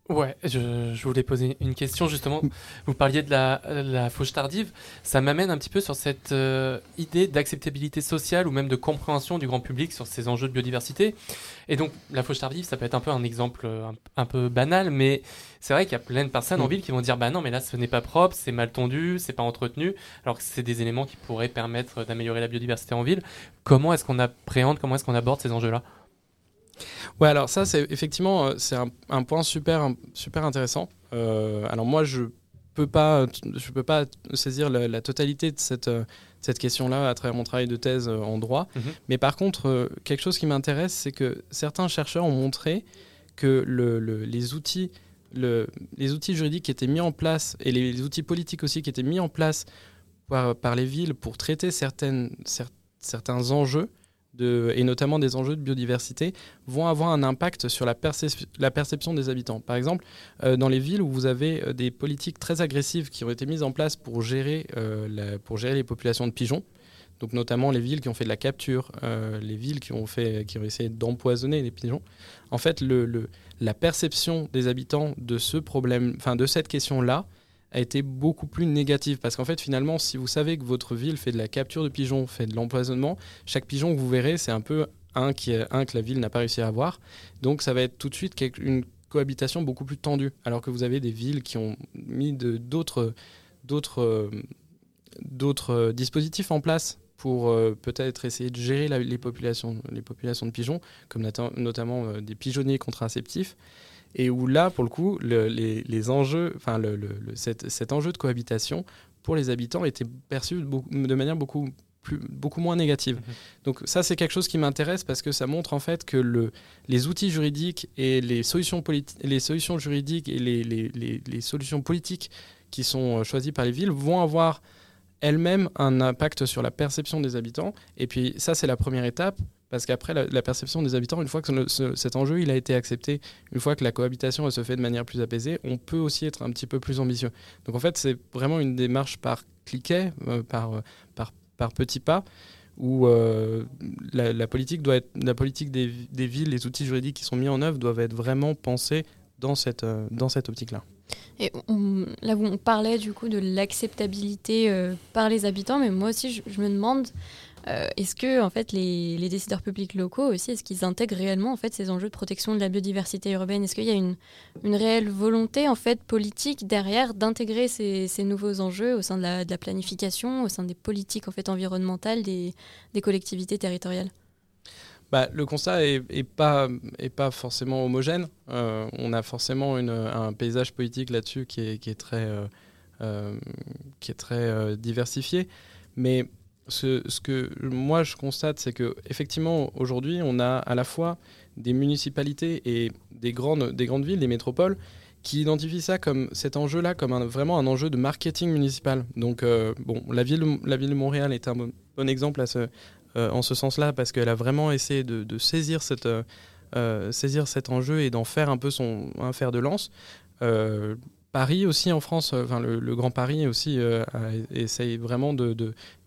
Ouais, je, je, voulais poser une question justement. Vous parliez de la, la fauche tardive. Ça m'amène un petit peu sur cette euh, idée d'acceptabilité sociale ou même de compréhension du grand public sur ces enjeux de biodiversité. Et donc, la fauche tardive, ça peut être un peu un exemple euh, un, peu banal, mais c'est vrai qu'il y a plein de personnes en mm. ville qui vont dire Bah non, mais là, ce n'est pas propre, c'est mal tondu, c'est pas entretenu, alors que c'est des éléments qui pourraient permettre d'améliorer la biodiversité en ville. Comment est-ce qu'on appréhende, comment est-ce qu'on aborde ces enjeux-là? Ouais, alors ça, c'est effectivement, c'est un, point super, super intéressant. alors moi, je peux pas, je peux pas saisir la, totalité de cette, cette question-là à travers mon travail de thèse en droit. Mhm. Mais par contre, quelque chose qui m'intéresse, c'est que certains chercheurs ont montré que le, les outils les outils juridiques qui étaient mis en place et les, outils politiques aussi qui étaient mis en place par, les villes pour traiter certaines, certains enjeux, et notamment des enjeux de biodiversité, vont avoir un impact sur la, la perception des habitants. Par exemple, euh, dans les villes où vous avez euh, des politiques très agressives qui ont été mises en place pour gérer, euh, pour gérer les populations de pigeons, donc notamment les villes qui ont fait de la capture, les villes qui ont, fait, qui ont essayé d'empoisonner les pigeons, en fait, le, la perception des habitants de ce problème, enfin de cette question-là, a été beaucoup plus négative. Parce qu'en fait, finalement, si vous savez que votre ville fait de la capture de pigeons, fait de l'empoisonnement, chaque pigeon que vous verrez, c'est un peu un, qui un que la ville n'a pas réussi à avoir. Donc ça va être tout de suite une cohabitation beaucoup plus tendue. Alors que vous avez des villes qui ont mis d'autres d'autres dispositifs en place pour euh, peut-être essayer de gérer les, populations, les populations de pigeons, comme notamment euh, des pigeonniers contraceptifs, et où là, pour le coup, les, enjeux, enfin le, cet, enjeu de cohabitation pour les habitants était perçu de manière beaucoup plus, beaucoup moins négative. Mhm. Donc ça, c'est quelque chose qui m'intéresse parce que ça montre en fait que le, les outils juridiques et les solutions, les solutions juridiques et les, les, solutions politiques qui sont euh, choisies par les villes vont avoir elle-même un impact sur la perception des habitants. Et puis ça, c'est la première étape, parce qu'après, la, perception des habitants, une fois que cet enjeu il a été accepté, une fois que la cohabitation se fait de manière plus apaisée, on peut aussi être un petit peu plus ambitieux. Donc en fait, c'est vraiment une démarche par cliquet, euh, par, par, par petits pas où euh, la, politique doit être la politique des, villes, les outils juridiques qui sont mis en œuvre doivent être vraiment pensés dans cette, euh, dans cette optique-là. Et là, on parlait du coup de l'acceptabilité euh, par les habitants, mais moi aussi, je, me demande, euh, est-ce que en fait les, décideurs publics locaux aussi, est-ce qu'ils intègrent réellement en fait ces enjeux de protection de la biodiversité urbaine? Est-ce qu'il y a une, réelle volonté en fait politique derrière d'intégrer ces, nouveaux enjeux au sein de la, planification, au sein des politiques en fait environnementales des collectivités territoriales? Bah, le constat est, pas, forcément homogène. Euh, on a forcément un paysage politique là-dessus qui est, très, euh, euh, diversifié. Mais ce, que moi je constate, c'est que effectivement aujourd'hui, on a à la fois des municipalités et des grandes, des grandes villes, des métropoles, qui identifient ça comme cet enjeu-là comme vraiment un enjeu de marketing municipal. Donc, bon, la ville, de Montréal est un bon, bon exemple à ce, en ce sens-là, parce qu'elle a vraiment essayé de, saisir, cette, euh, euh, cet enjeu et d'en faire un peu son un fer de lance. Paris aussi en France, enfin le, Grand Paris aussi essaye vraiment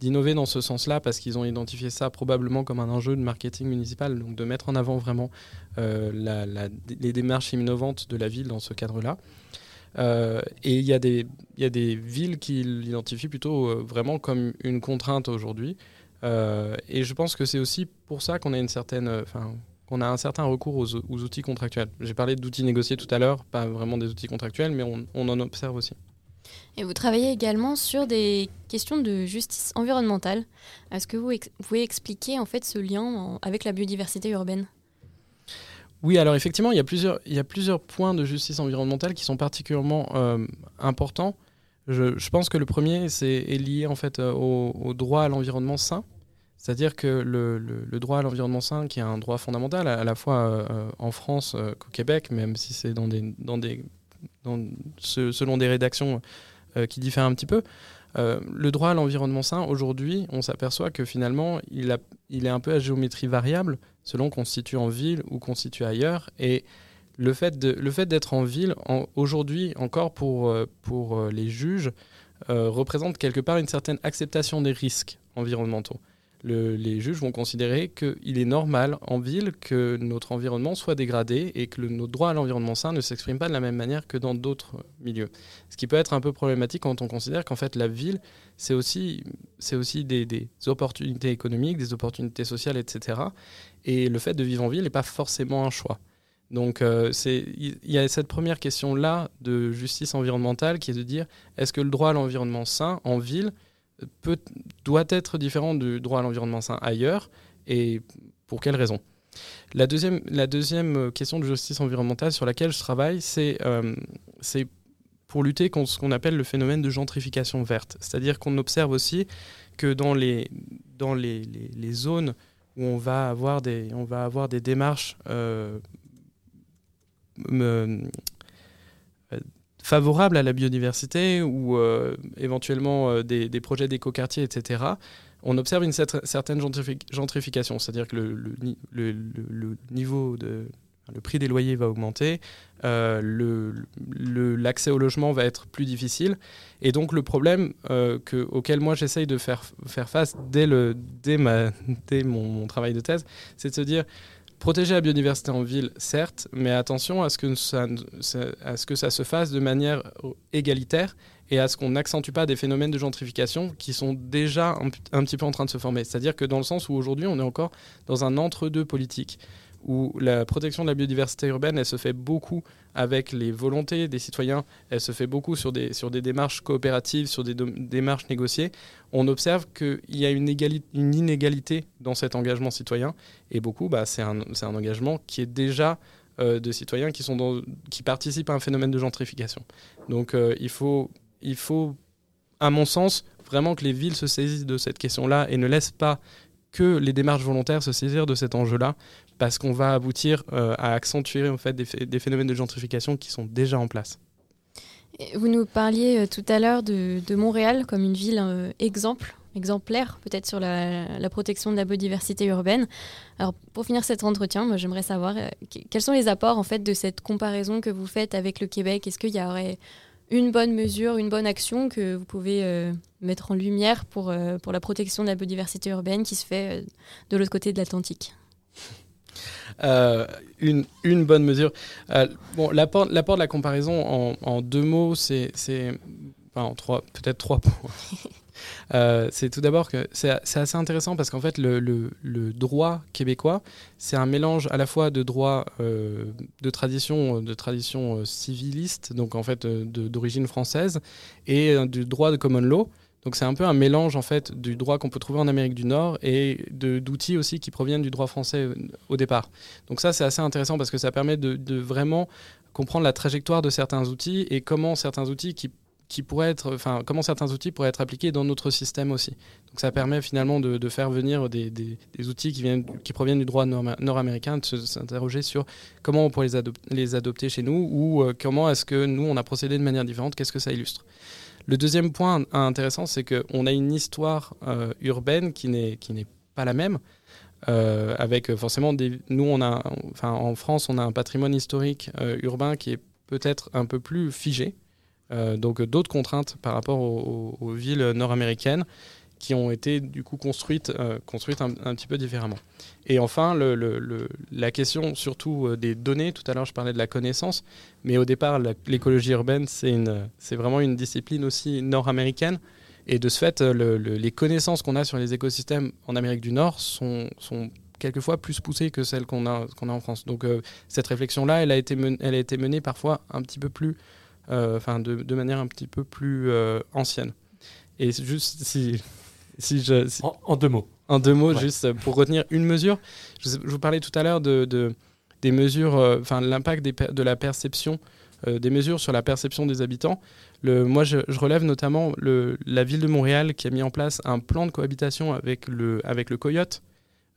d'innover dans ce sens-là parce qu'ils ont identifié ça probablement comme un enjeu de marketing municipal, donc de mettre en avant vraiment les démarches innovantes de la ville dans ce cadre-là. et il y, y a des villes qui l'identifient plutôt vraiment comme une contrainte aujourd'hui. Euh, et je pense que c'est aussi pour ça qu'on a une certaine, euh, enfin, qu'on a un certain recours aux, outils contractuels. J'ai parlé d'outils négociés tout à l'heure, pas vraiment des outils contractuels, mais on, en observe aussi. Et vous travaillez également sur des questions de justice environnementale. Est-ce que vous, pouvez expliquer en fait ce lien avec la biodiversité urbaine? Oui, alors effectivement, il y, a plusieurs, il y a plusieurs points de justice environnementale qui sont particulièrement euh, importants. Je, pense que le premier est lié en fait euh, au, droit à l'environnement sain. C'est-à-dire que le, droit à l'environnement sain, qui est un droit fondamental à, la fois euh, en France euh, qu'au Québec, même si c'est selon des rédactions qui diffèrent un petit peu, le droit à l'environnement sain, aujourd'hui, on s'aperçoit que finalement, il, a, il est un peu à géométrie variable selon qu'on se situe en ville ou qu'on se situe ailleurs. Et le fait, de, le fait d'être en ville, aujourd'hui encore pour, euh, pour euh, les juges, euh, représente quelque part une certaine acceptation des risques environnementaux. les juges vont considérer qu'il est normal en ville que notre environnement soit dégradé et que le, notre droit à l'environnement sain ne s'exprime pas de la même manière que dans d'autres milieux. Ce qui peut être un peu problématique quand on considère qu'en fait la ville, c'est aussi, c'est aussi des, des, opportunités économiques, des opportunités sociales, etc. Et le fait de vivre en ville n'est pas forcément un choix. Donc euh, il y a cette première question-là de justice environnementale qui est de dire est-ce que le droit à l'environnement sain en ville peut, doit être différent du droit à l'environnement sain ailleurs et pour quelles raisons La deuxième, la deuxième question de justice environnementale sur laquelle je travaille, c'est c'est pour lutter contre ce qu'on appelle le phénomène de gentrification verte. C'est-à-dire qu'on observe aussi que dans les, dans les, les, zones où on va avoir des, on va avoir des démarches euh, euh, favorables à la biodiversité ou euh, éventuellement des, des, projets d'écoquartier, etc., on observe une certaine gentrification. C'est-à-dire que le, niveau de le prix des loyers va augmenter, euh, l'accès au logement va être plus difficile. Et donc le problème euh, que, auquel moi j'essaye de faire, faire face dès, dès, dès mon, travail de thèse, c'est de se dire, protéger la biodiversité en ville, certes, mais attention à ce que ça, se fasse de manière égalitaire et à ce qu'on n'accentue pas des phénomènes de gentrification qui sont déjà un, un, petit peu en train de se former. C'est-à-dire que dans le sens où aujourd'hui on est encore dans un entre-deux politique où la protection de la biodiversité urbaine, elle se fait beaucoup avec les volontés des citoyens, elle se fait beaucoup sur des, sur des démarches coopératives, sur des démarches négociées. On observe qu'il y a une, inégalité dans cet engagement citoyen, et beaucoup, bah, c'est un, un, engagement qui est déjà euh, de citoyens qui, sont qui participent à un phénomène de gentrification. Donc euh, il, faut, il faut, à mon sens, vraiment que les villes se saisissent de cette question-là et ne laissent pas que les démarches volontaires se saisir de cet enjeu-là parce qu'on va aboutir euh, à accentuer en fait, des, phénomènes de gentrification qui sont déjà en place. Vous nous parliez euh, tout à l'heure de, Montréal comme une ville euh, exemple, exemplaire peut-être sur la, protection de la biodiversité urbaine. Alors pour finir cet entretien, moi j'aimerais savoir quels sont les apports en fait de cette comparaison que vous faites avec le Québec? Est-ce qu'il y aurait une bonne mesure, une bonne action que vous pouvez mettre en lumière pour, pour la protection de la biodiversité urbaine qui se fait de l'autre côté de l'Atlantique? Euh, une, une, bonne mesure. Euh, bon, l'apport, l'apport de la comparaison en, en deux mots, c'est, c'est enfin, en trois, peut-être trois points. [laughs] Euh, c'est tout d'abord que c'est, c'est assez intéressant parce qu'en fait le, le, le, droit québécois c'est un mélange à la fois de droit de tradition de tradition civiliste donc en fait d'origine française et du droit de common law donc c'est un peu un mélange en fait du droit qu'on peut trouver en Amérique du Nord et d'outils aussi qui proviennent du droit français euh, au départ. Donc ça c'est assez intéressant parce que ça permet de, vraiment comprendre la trajectoire de certains outils et comment certains outils qui, qui pourraient être, enfin comment certains outils pourraient être appliqués dans notre système aussi. Donc ça permet finalement de, faire venir des, des, outils qui, viennent, qui proviennent du droit nord-américain, de s'interroger sur comment on pourrait les, les adopter chez nous ou euh, comment est-ce que nous on a procédé de manière différente, qu'est-ce que ça illustre. Le deuxième point intéressant, c'est qu'on a une histoire euh, urbaine qui n'est pas la même. Euh, avec forcément des, nous on a en France on a un patrimoine historique euh, urbain qui est peut-être un peu plus figé donc d'autres contraintes par rapport aux villes nord-américaines qui ont été du coup construites, euh, construites un, petit peu différemment. Et enfin, la question surtout euh, des données, tout à l'heure je parlais de la connaissance, mais au départ l'écologie urbaine c'est vraiment une discipline aussi nord-américaine. Et de ce fait, les connaissances qu'on a sur les écosystèmes en Amérique du Nord sont, quelquefois plus poussées que celles qu'on a, qu'on a en France. Donc euh, cette réflexion-là, elle a été menée parfois un petit peu plus, enfin de, de, manière un petit peu plus ancienne. Et juste si si je, En, deux mots. En deux mots, juste pour retenir une mesure. Je, vous parlais tout à l'heure de, de, des mesures, euh, enfin l'impact de la perception, euh, des mesures sur la perception des habitants. Le, moi, je, je, relève notamment le, la ville de Montréal qui a mis en place un plan de cohabitation avec le, avec le coyote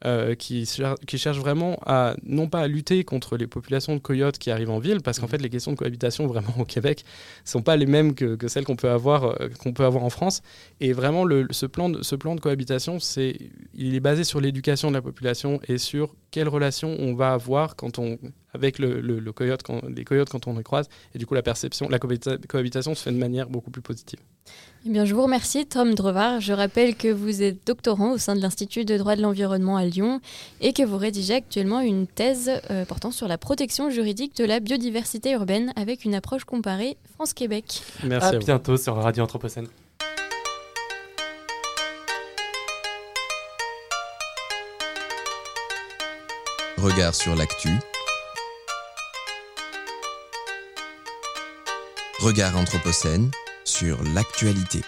euh, qui, qui cherche vraiment à, non pas à lutter contre les populations de coyotes qui arrivent en ville, parce qu'en mmh. fait, les questions de cohabitation vraiment au Québec ne sont pas les mêmes que, que celles qu'on peut, avoir, euh, qu'on peut avoir en France. Et vraiment, le, ce, plan de, ce plan de cohabitation, c'est, il est basé sur l'éducation de la population et sur quelles relations on va avoir quand on, avec le, le, coyote, quand, les coyotes quand on les croise. Et du coup, la perception, la cohabitation se fait de manière beaucoup plus positive. Eh bien, je vous remercie, Tom Drevard. Je rappelle que vous êtes doctorant au sein de l'Institut de droit de l'environnement à Lyon et que vous rédigez actuellement une thèse euh, portant sur la protection juridique de la biodiversité urbaine avec une approche comparée France-Québec. Merci. À, bientôt sur Radio Anthropocène. Regard sur l'actu. Regard Anthropocène sur l'actualité.